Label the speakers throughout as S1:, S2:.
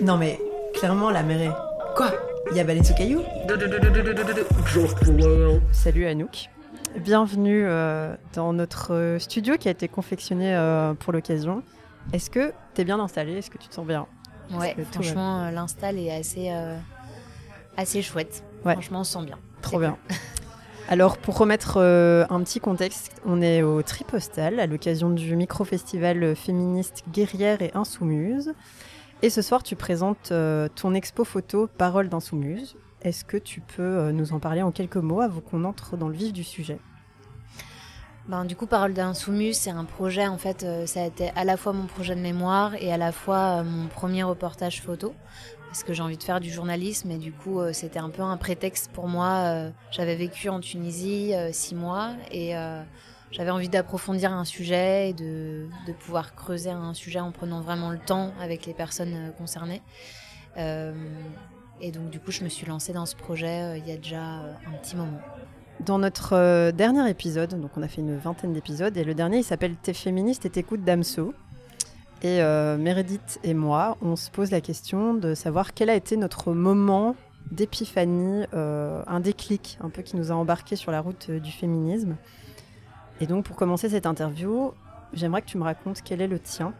S1: Non mais, clairement, la mer est... Quoi? Il y a Baleine sous caillou?
S2: Salut Anouk. Bienvenue euh, dans notre studio qui a été confectionné euh, pour l'occasion. Est-ce que tu es bien installé Est-ce que tu te sens bien?
S3: Ouais, franchement, euh, l'install est assez, assez chouette. Franchement, on se sent bien.
S2: Trop bien. Alors, pour remettre un petit contexte, on est au Tripostal à l'occasion du micro-festival féministe Guerrière et Insoumise. Et ce soir, tu présentes ton expo photo Parole d'Insoumise. Est-ce que tu peux nous en parler en quelques mots avant qu'on entre dans le vif du sujet?
S3: Ben, du coup, Parole d'un soumu, c'est un projet, en fait, euh, ça a été à la fois mon projet de mémoire et à la fois euh, mon premier reportage photo, parce que j'ai envie de faire du journalisme et du coup, euh, c'était un peu un prétexte pour moi. J'avais vécu en Tunisie six mois et j'avais envie d'approfondir un sujet et de, pouvoir creuser un sujet en prenant vraiment le temps avec les personnes concernées. et donc, du coup, je me suis lancée dans ce projet il y a déjà un petit moment.
S2: Dans notre euh, dernier épisode, donc on a fait une vingtaine d'épisodes, et le dernier il s'appelle T'es féministe et t'écoutes Damso. Et euh, Meredith et moi, on se pose la question de savoir quel a été notre moment d'épiphanie, euh, un déclic un peu qui nous a embarqué sur la route du féminisme. Et donc pour commencer cette interview, j'aimerais que tu me racontes quel est le tien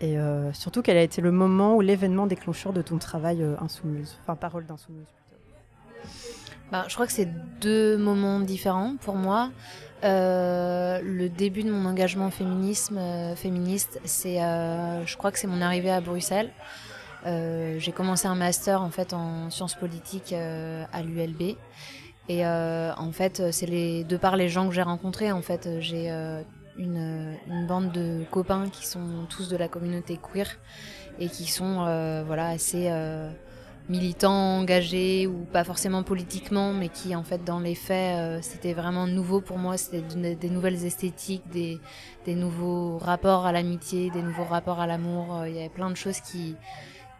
S2: et surtout quel a été le moment ou l'événement déclencheur de ton travail insoumise, enfin parole d'insoumise.
S3: Bah, je crois que c'est deux moments différents pour moi. Euh, le début de mon engagement féminisme, euh, féministe, c'est, euh, je crois que c'est mon arrivée à Bruxelles. j'ai commencé un master en fait en sciences politiques à l'ULB. Et en fait, c'est les, de par les gens que j'ai rencontrés, en fait, j'ai une, bande de copains qui sont tous de la communauté queer et qui sont voilà assez militants engagés ou pas forcément politiquement, mais qui en fait dans les faits euh, c'était vraiment nouveau pour moi, c'était des, nouvelles esthétiques, des, nouveaux rapports à l'amitié, des nouveaux rapports à l'amour, euh, il y avait plein de choses qui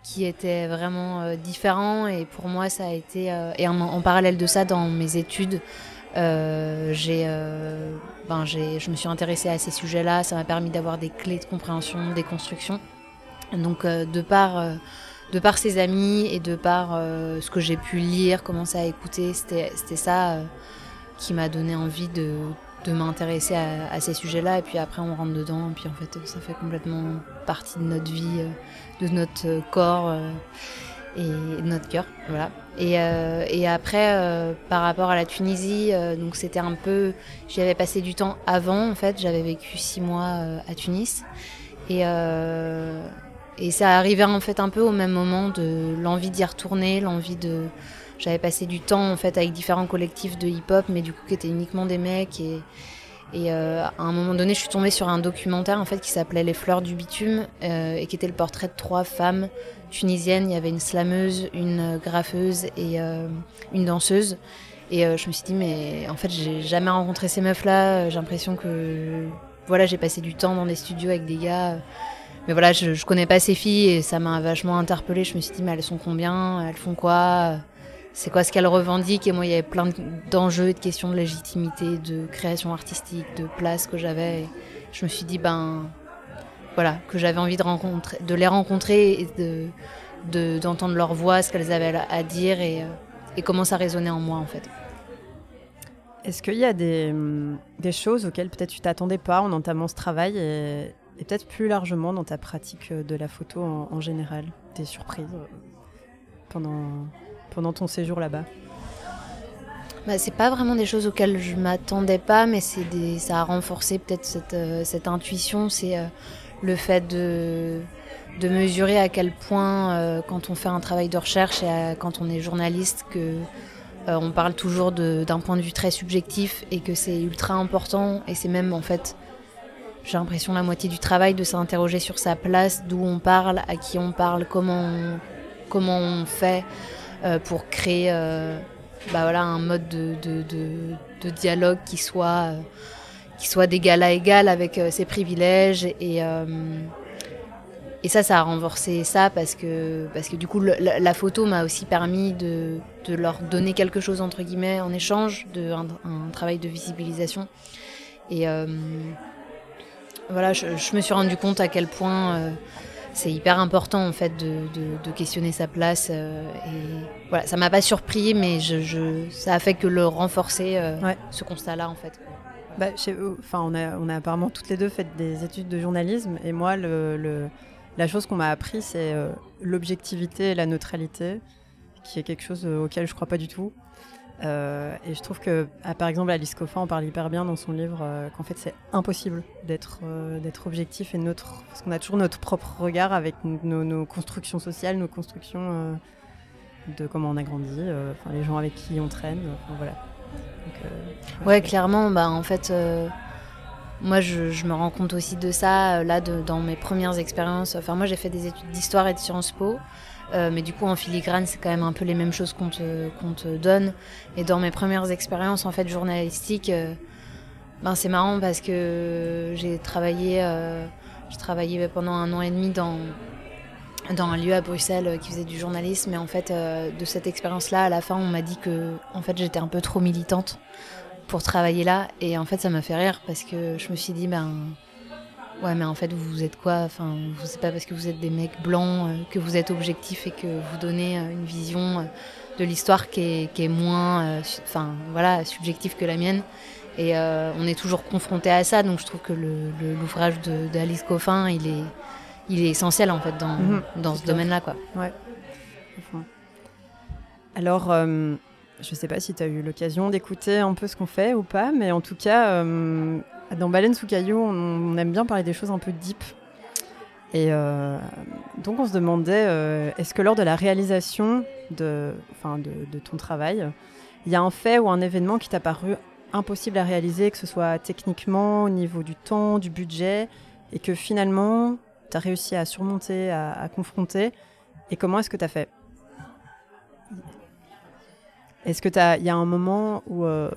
S3: qui étaient vraiment euh, différents et pour moi ça a été et en, parallèle de ça dans mes études j'ai ben j'ai je me suis intéressée à ces sujets-là, ça m'a permis d'avoir des clés de compréhension, des constructions. Donc de par de par ses amis et de par euh, ce que j'ai pu lire, commencer à écouter, c'était ça euh, qui m'a donné envie de, m'intéresser à, ces sujets-là. Et puis après, on rentre dedans, et puis en fait, ça fait complètement partie de notre vie, euh, de notre corps et de notre cœur. Voilà. Et, et après, par rapport à la Tunisie, donc c'était un peu. J'y avais passé du temps avant, en fait. J'avais vécu six mois à Tunis. Et. Et ça arrivait en fait un peu au même moment de l'envie d'y retourner, l'envie de. J'avais passé du temps en fait avec différents collectifs de hip-hop, mais du coup qui étaient uniquement des mecs. Et, euh, à un moment donné, je suis tombée sur un documentaire en fait qui s'appelait Les fleurs du bitume euh, et qui était le portrait de trois femmes tunisiennes. Il y avait une slameuse, une graffeuse et euh, une danseuse. Et je me suis dit mais en fait j'ai jamais rencontré ces meufs là. J'ai l'impression que voilà j'ai passé du temps dans des studios avec des gars mais voilà, je, je connais pas ces filles et ça m'a vachement interpellée. Je me suis dit, mais elles sont combien? Elles font quoi? C'est quoi ce qu'elles revendiquent Et moi, il y avait plein d'enjeux et de questions de légitimité, de création artistique, de place que j'avais. Je me suis dit, ben voilà, que j'avais envie de, rencontrer, de les rencontrer et de, d'entendre leur voix, ce qu'elles avaient à dire et, et comment ça résonnait en moi en fait.
S2: Est-ce qu'il y a des, des choses auxquelles peut-être tu t'attendais pas en entamant ce travail et, peut-être plus largement dans ta pratique euh, de la photo en, général, des surprises euh, pendant, pendant ton séjour là-bas
S3: bah, c'est pas vraiment des choses auxquelles je m'attendais pas, mais c'est ça a renforcé peut-être cette, euh, intuition. C'est le fait de, mesurer à quel point, quand on fait un travail de recherche et quand on est journaliste, que on parle toujours d'un point de vue très subjectif et que c'est ultra important. Et c'est même en fait j'ai l'impression la moitié du travail de s'interroger sur sa place, d'où on parle, à qui on parle, comment on, fait euh, pour créer euh, bah voilà, un mode de, dialogue qui soit, euh, qui soit d'égal à égal avec ses privilèges. Et, et ça, ça a renforcé ça parce que, parce que du coup, la, photo m'a aussi permis de, leur donner quelque chose, entre guillemets, en échange, de, un, un travail de visibilisation. Et voilà, je, me suis rendu compte à quel point euh, c'est hyper important en fait de, questionner sa place. et voilà, ça m'a pas surpris, mais je, ça a fait que le renforcer ce constat-là en fait.
S2: Bah, enfin, on a, on a apparemment toutes les deux fait des études de journalisme, et moi, le, la chose qu'on m'a appris, c'est l'objectivité et la neutralité, qui est quelque chose auquel je crois pas du tout. Euh, et je trouve que, ah, par exemple, Alice Coffin en parle hyper bien dans son livre, euh, qu'en fait c'est impossible d'être euh, d'être objectif et neutre, parce qu'on a toujours notre propre regard avec nos, constructions sociales, nos constructions de comment on a grandi, enfin les gens avec qui on traîne, voilà.
S3: ouais, clairement, bah en fait, moi je, me rends compte aussi de ça là dans mes premières expériences. Enfin moi j'ai fait des études d'histoire et de Sciences Po. Euh, mais du coup, en filigrane, c'est quand même un peu les mêmes choses qu'on te, te, donne. Et dans mes premières expériences en fait journalistiques, euh, ben, c'est marrant parce que j'ai travaillé, euh, travaillé pendant un an et demi dans, dans un lieu à Bruxelles qui faisait du journalisme. Et en fait, de cette expérience-là, à la fin, on m'a dit que en fait, j'étais un peu trop militante pour travailler là. Et en fait, ça m'a fait rire parce que je me suis dit, ben Ouais, mais en fait, vous êtes quoi? Enfin, c'est pas parce que vous êtes des mecs blancs euh, que vous êtes objectif et que vous donnez euh, une vision euh, de l'histoire qui est, qui est, moins, enfin, voilà, subjective que la mienne. Et on est toujours confronté à ça, donc je trouve que l'ouvrage d'Alice Coffin, il est, il est essentiel en fait dans, mhm. dans ce domaine-là, quoi.
S2: Ouais. Alors. Je sais pas si tu as eu l'occasion d'écouter un peu ce qu'on fait ou pas, mais en tout cas, dans Baleine sous caillou, on, aime bien parler des choses un peu deep. Et euh, donc on se demandait, euh, est-ce que lors de la réalisation de, enfin de, ton travail, il y a un fait ou un événement qui t'a paru impossible à réaliser, que ce soit techniquement, au niveau du temps, du budget, et que finalement, tu as réussi à surmonter, à, confronter, et comment est-ce que tu as fait? Est-ce que il y a un moment où, euh,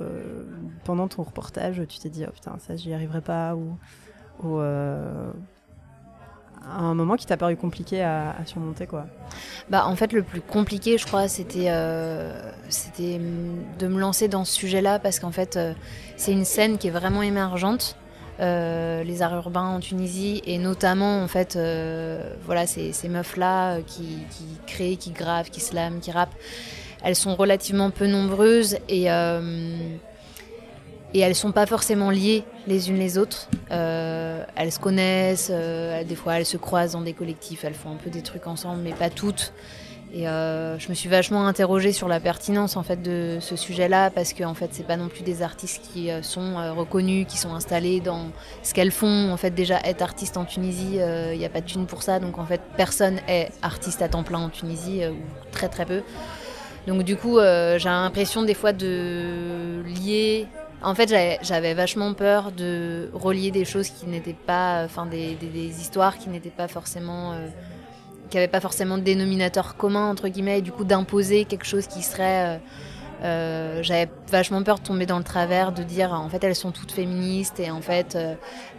S2: pendant ton reportage, tu t'es dit, oh putain, ça, j'y arriverai pas, ou, ou euh, un moment qui t'a paru compliqué à, surmonter, quoi
S3: Bah, en fait, le plus compliqué, je crois, c'était, euh, de me lancer dans ce sujet-là, parce qu'en fait, c'est une scène qui est vraiment émergente. les arts urbains en Tunisie et notamment en fait voilà ces, meufs là qui, qui, créent, qui gravent, qui slament, qui rappent elles sont relativement peu nombreuses et, euh, et elles sont pas forcément liées les unes les autres. Euh, elles se connaissent, euh, des fois elles se croisent dans des collectifs, elles font un peu des trucs ensemble, mais pas toutes. Et je me suis vachement interrogée sur la pertinence en fait de ce sujet-là parce que en fait c'est pas non plus des artistes qui sont reconnus, qui sont installés dans ce qu'elles font. En fait déjà être artiste en Tunisie, il n'y a pas de thune pour ça, donc en fait personne est artiste à temps plein en Tunisie ou très très peu. Donc du coup, euh, j'ai l'impression des fois de lier. En fait, j'avais vachement peur de relier des choses qui n'étaient pas, enfin des, histoires qui n'étaient pas forcément, euh, qui n'avaient pas forcément de dénominateur commun entre guillemets, et du coup d'imposer quelque chose qui serait euh, j'avais vachement peur de tomber dans le travers, de dire en fait elles sont toutes féministes et en fait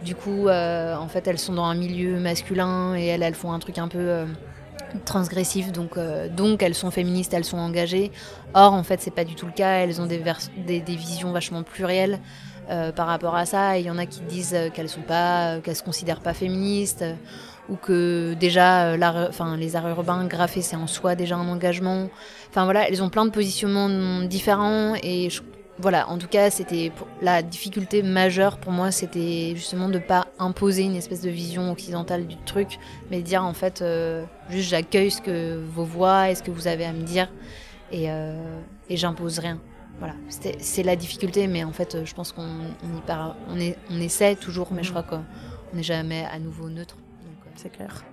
S3: du coup elles sont dans un milieu masculin et elles elles font un truc un peu transgressifs, donc, euh, donc elles sont féministes, elles sont engagées. Or, en fait, c'est pas du tout le cas. Elles ont des, des, visions vachement plurielles euh, par rapport à ça. Il y en a qui disent qu'elles sont pas, qu'elles se considèrent pas féministes, ou que déjà, les arts urbains graffés, c'est en soi déjà un engagement. Enfin voilà, elles ont plein de positionnements différents et je voilà, en tout cas, c'était la difficulté majeure pour moi, c'était justement de ne pas imposer une espèce de vision occidentale du truc, mais de dire en fait, euh, juste j'accueille ce que vos voix et ce que vous avez à me dire, et, euh, et j'impose rien. Voilà, c'est la difficulté, mais en fait, je pense qu'on y on, est, on essaie toujours, mais je crois qu'on n'est jamais à nouveau neutre.
S2: Euh. C'est clair.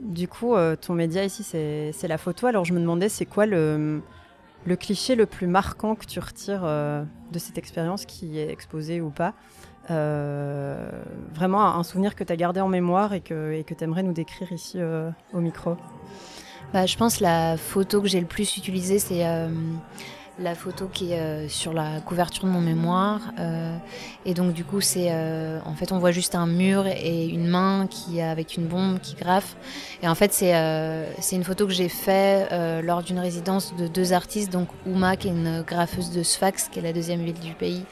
S2: Du coup, ton média ici, c'est la photo. Alors, je me demandais, c'est quoi le le cliché le plus marquant que tu retires euh, de cette expérience qui est exposée ou pas euh, Vraiment un souvenir que tu as gardé en mémoire et que tu aimerais nous décrire ici euh, au micro?
S3: Bah, Je pense la photo que j'ai le plus utilisée, c'est la photo qui est euh, sur la couverture de mon mémoire. Euh, et donc du coup, c'est euh, en fait on voit juste un mur et une main qui avec une bombe qui graffe. Et en fait, c'est c'est une photo que j'ai fait lors d'une résidence de deux artistes, donc Ouma qui est une graffeuse de Sfax, qui est la deuxième ville du pays,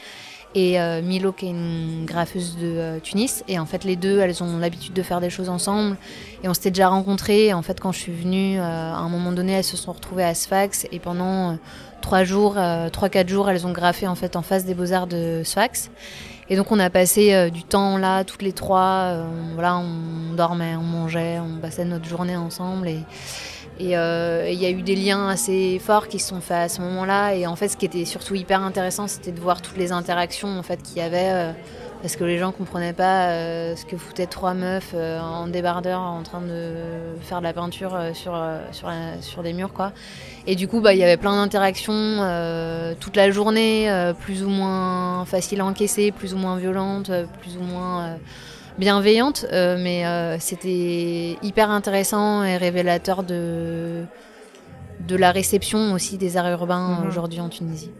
S3: et Milo qui est une graffeuse de Tunis. Et en fait, les deux, elles ont l'habitude de faire des choses ensemble. Et on s'était déjà rencontrés. en fait, quand je suis venue, à un moment donné, elles se sont retrouvées à Sfax. Et pendant trois jours, trois, quatre jours, elles ont graffé en fait en face des Beaux-Arts de Sfax. Et donc on a passé euh, du temps là, toutes les trois. Euh, voilà, on dormait, on mangeait, on passait notre journée ensemble. Et euh, il y a eu des liens assez forts qui se sont faits à ce moment-là. Et en fait, ce qui était surtout hyper intéressant, c'était de voir toutes les interactions en fait qu'il y avait parce que les gens comprenaient pas ce que foutaient trois meufs en débardeur en train de faire de la peinture sur, sur, sur des murs quoi. Et du coup, bah, il y avait plein d'interactions euh, toute la journée, euh, plus ou moins faciles à encaisser, plus ou moins violentes, euh, plus ou moins bienveillantes. mais c'était hyper intéressant et révélateur de, de la réception aussi des arts urbains mhm. aujourd'hui en Tunisie.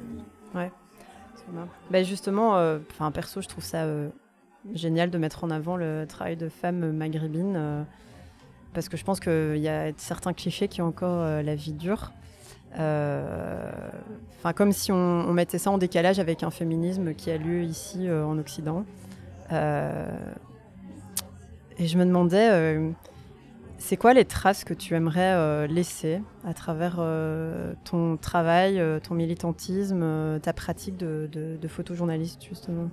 S2: Ouais. Bah justement, enfin perso, je trouve ça génial de mettre en avant le travail de femmes maghrébines parce que je pense qu'il y a certains clichés qui ont encore la vie dure. Euh, enfin, comme si on, mettait ça en décalage avec un féminisme qui a lieu ici euh, en Occident. Euh, et je me demandais, c'est quoi les traces que tu aimerais laisser à travers ton travail, ton militantisme, ta pratique de, de, photojournaliste, justement?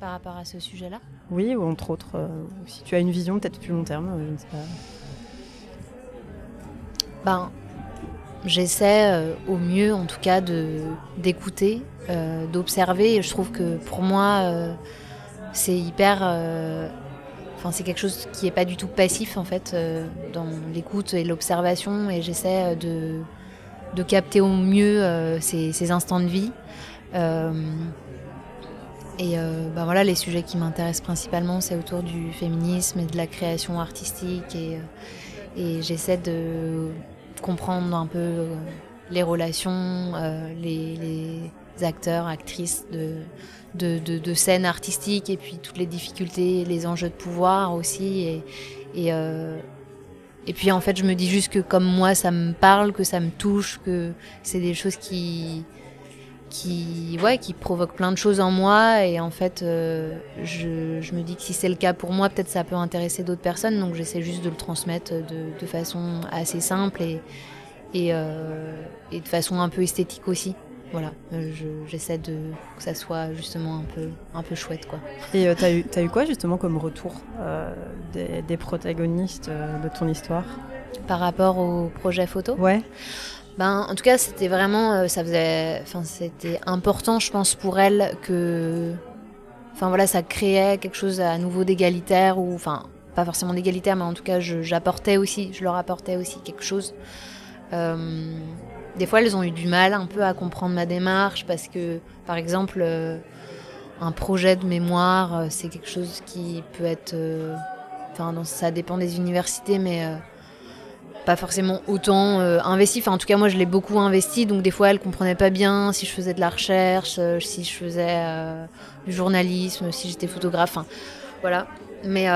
S3: Par rapport à ce sujet-là?
S2: Oui, ou entre autres, si tu as une vision peut-être plus long terme, je ne sais pas.
S3: Ben, J'essaie euh, au mieux, en tout cas, d'écouter, euh, d'observer. Je trouve que pour moi, euh, c'est hyper. C'est quelque chose qui n'est pas du tout passif, en fait, dans l'écoute et l'observation. Et j'essaie de, de, capter au mieux ces, ces, instants de vie. Et ben voilà, les sujets qui m'intéressent principalement, c'est autour du féminisme et de la création artistique. Et, j'essaie de comprendre un peu euh, les relations, euh, les, acteurs, actrices de, de, de, scènes artistiques et puis toutes les difficultés, les enjeux de pouvoir aussi. Et, et, euh, et, puis en fait, je me dis juste que comme moi, ça me parle, que ça me touche, que c'est des choses qui, qui, ouais, qui provoquent plein de choses en moi. Et en fait, je, je, me dis que si c'est le cas pour moi, peut-être ça peut intéresser d'autres personnes. Donc j'essaie juste de le transmettre de, de façon assez simple et, euh, et, de façon un peu esthétique aussi. Voilà, euh, j'essaie de que ça soit justement un peu, un peu chouette. Quoi.
S2: Et euh, t'as eu, as eu quoi justement comme retour des, protagonistes de ton histoire?
S3: Par rapport au projet photo?
S2: Ouais.
S3: Ben, en tout cas, c'était vraiment, ça faisait, enfin, c'était important, je pense, pour elles que, enfin voilà, ça créait quelque chose à nouveau d'égalitaire ou, enfin, pas forcément d'égalitaire, mais en tout cas, j'apportais aussi, je leur apportais aussi quelque chose. Euh, des fois, elles ont eu du mal un peu à comprendre ma démarche parce que, par exemple, euh, un projet de mémoire, euh, c'est quelque chose qui peut être. Enfin, ça dépend des universités, mais pas forcément autant investi. Enfin, en tout cas, moi, je l'ai beaucoup investi, donc des fois, elles comprenaient pas bien si je faisais de la recherche, si je faisais du journalisme, si j'étais photographe. Enfin, voilà. Mais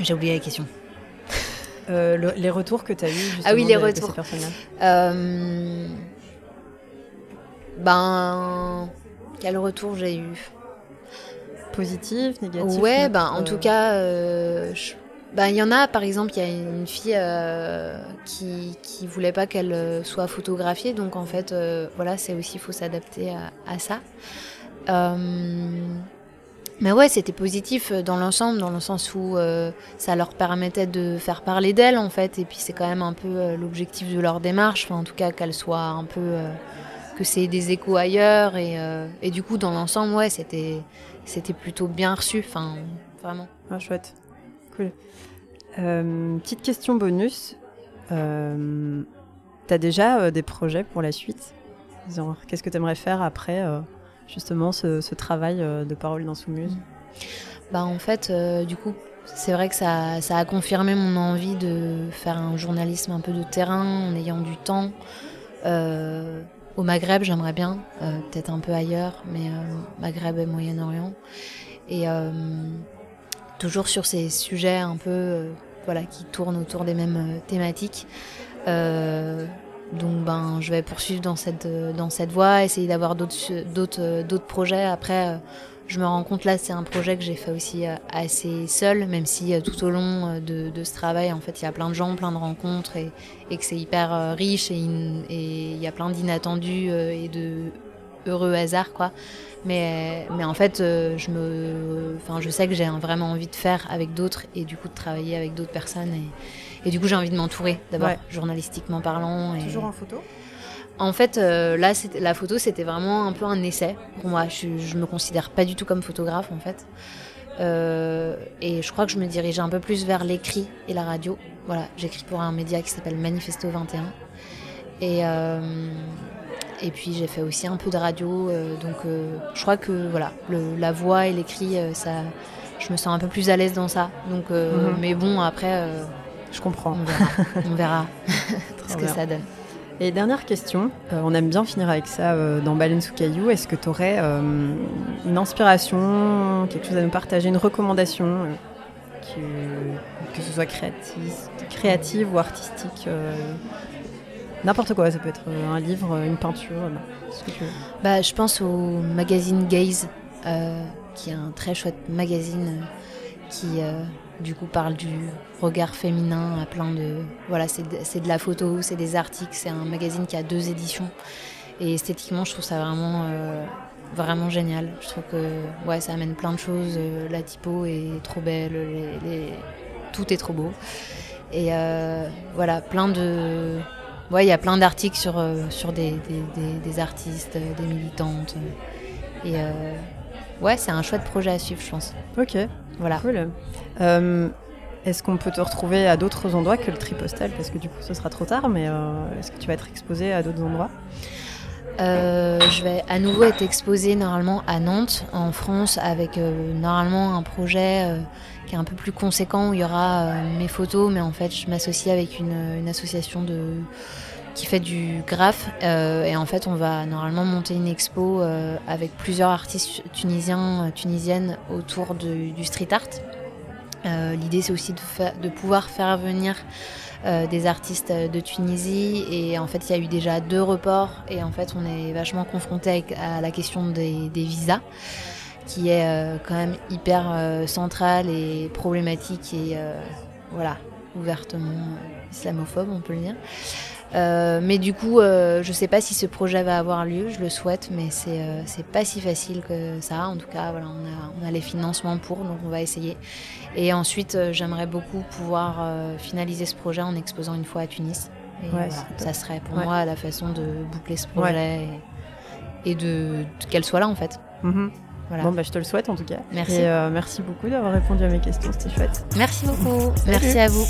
S3: j'ai oublié la question.
S2: Euh, les retours que tu as eu justement
S3: ah oui, les retours. Euh, ben, quel retour j'ai eu?
S2: Positif, négatif
S3: Ouais, ben, en tout cas, euh, ben, il y en a, par exemple, il y a une fille qui, qui voulait pas qu'elle soit photographiée, donc en fait, voilà, c'est aussi, il faut s'adapter à, à, ça. Mais ouais, c'était positif euh, dans l'ensemble, dans le sens où euh, ça leur permettait de faire parler d'elles, en fait. Et puis c'est quand même un peu euh, l'objectif de leur démarche, enfin, en tout cas qu'elles soient un peu. que c'est des échos ailleurs. Et, et du coup, dans l'ensemble, ouais, c'était, c'était plutôt bien reçu, enfin, vraiment.
S2: Ah, chouette. Cool. petite question bonus. T'as déjà des projets pour la suite? Qu'est-ce que tu aimerais faire après justement ce, travail euh, de parole d'insoumise
S3: bah, En fait, euh, du coup, c'est vrai que ça, ça, a confirmé mon envie de faire un journalisme un peu de terrain en ayant du temps. Euh, au Maghreb, j'aimerais bien, peut-être un peu ailleurs, mais Maghreb et Moyen-Orient. Et toujours sur ces sujets un peu voilà, qui tournent autour des mêmes thématiques. Donc ben, je vais poursuivre dans cette, dans cette voie, essayer d'avoir d'autres, d'autres projets. Après, je me rends compte là, c'est un projet que j'ai fait aussi assez seul, même si tout au long de, ce travail, en fait, il y a plein de gens, plein de rencontres et, que c'est hyper riche et il y a plein d'inattendus et de heureux hasards, quoi. Mais, mais en fait, je, me, enfin, je sais que j'ai vraiment envie de faire avec d'autres et du coup de travailler avec d'autres personnes. Et du coup, j'ai envie de m'entourer d'abord, journalistiquement parlant. Et...
S2: Toujours en photo?
S3: En fait, là, la photo, c'était vraiment un peu un essai pour moi. Je, je me considère pas du tout comme photographe, en fait. Euh, et je crois que je me dirigeais un peu plus vers l'écrit et la radio. Voilà, j'écris pour un média qui s'appelle Manifesto 21. Et, euh, et puis j'ai fait aussi un peu de radio. Euh, donc je crois que voilà, le, la voix et l'écrit, ça, je me sens un peu plus à l'aise dans ça. Donc, mhm. Mais bon, après,
S2: je comprends.
S3: On verra, on verra ce que ça donne.
S2: Et dernière question, euh, on aime bien finir avec ça euh, dans Baleine sous caillou. Est-ce que tu aurais euh, une inspiration, quelque chose à nous partager, une recommandation, que ce soit créative, créative ou artistique N'importe quoi, ça peut être un livre, une peinture, ce que tu veux.
S3: Bah, je pense au magazine Gaze, qui est un très chouette magazine qui du coup parle du regard féminin à plein de voilà c'est de, de, la photo c'est des articles c'est un magazine qui a deux éditions. Et esthétiquement je trouve ça vraiment euh, vraiment génial. Je trouve que ouais ça amène plein de choses euh, la typo est trop belle tout est trop beau. Et euh, voilà plein de ouais il y a plein d'articles sur sur des, artistes des militantes. Et ouais c'est un chouette projet à suivre je pense.
S2: Ok voilà. Cool. Euh, est-ce qu'on peut te retrouver à d'autres endroits que le tripostal? Parce que du coup, ce sera trop tard, mais euh, est-ce que tu vas être exposé à d'autres endroits?
S3: Euh, je vais à nouveau être exposée normalement à Nantes, en France, avec normalement un projet qui est un peu plus conséquent où il y aura mes photos, mais en fait je m'associe avec une, une, association de qui fait du graphe et en fait on va normalement monter une expo avec plusieurs artistes tunisiens, tunisiennes autour de, du street art. Euh, l'idée, c'est aussi de, pouvoir faire venir euh, des artistes de Tunisie. Et en fait, il y a eu déjà deux reports. Et en fait, on est vachement confronté à la question des, visas, qui est euh, quand même hyper centrale et problématique et voilà, ouvertement islamophobe, on peut le dire. Euh, mais du coup, euh, je ne sais pas si ce projet va avoir lieu, je le souhaite, mais c'est euh, pas si facile que ça. En tout cas, voilà, on, a, on a les financements pour, donc on va essayer. Et ensuite, j'aimerais beaucoup pouvoir finaliser ce projet en exposant une fois à Tunis. ça serait pour moi la façon de boucler ce projet et, de, qu'elle soit là en fait.
S2: Mhm. Bon, bah, je te le souhaite en tout cas.
S3: Merci.
S2: merci beaucoup d'avoir répondu à mes questions, c'était chouette.
S3: Merci beaucoup. merci à vous.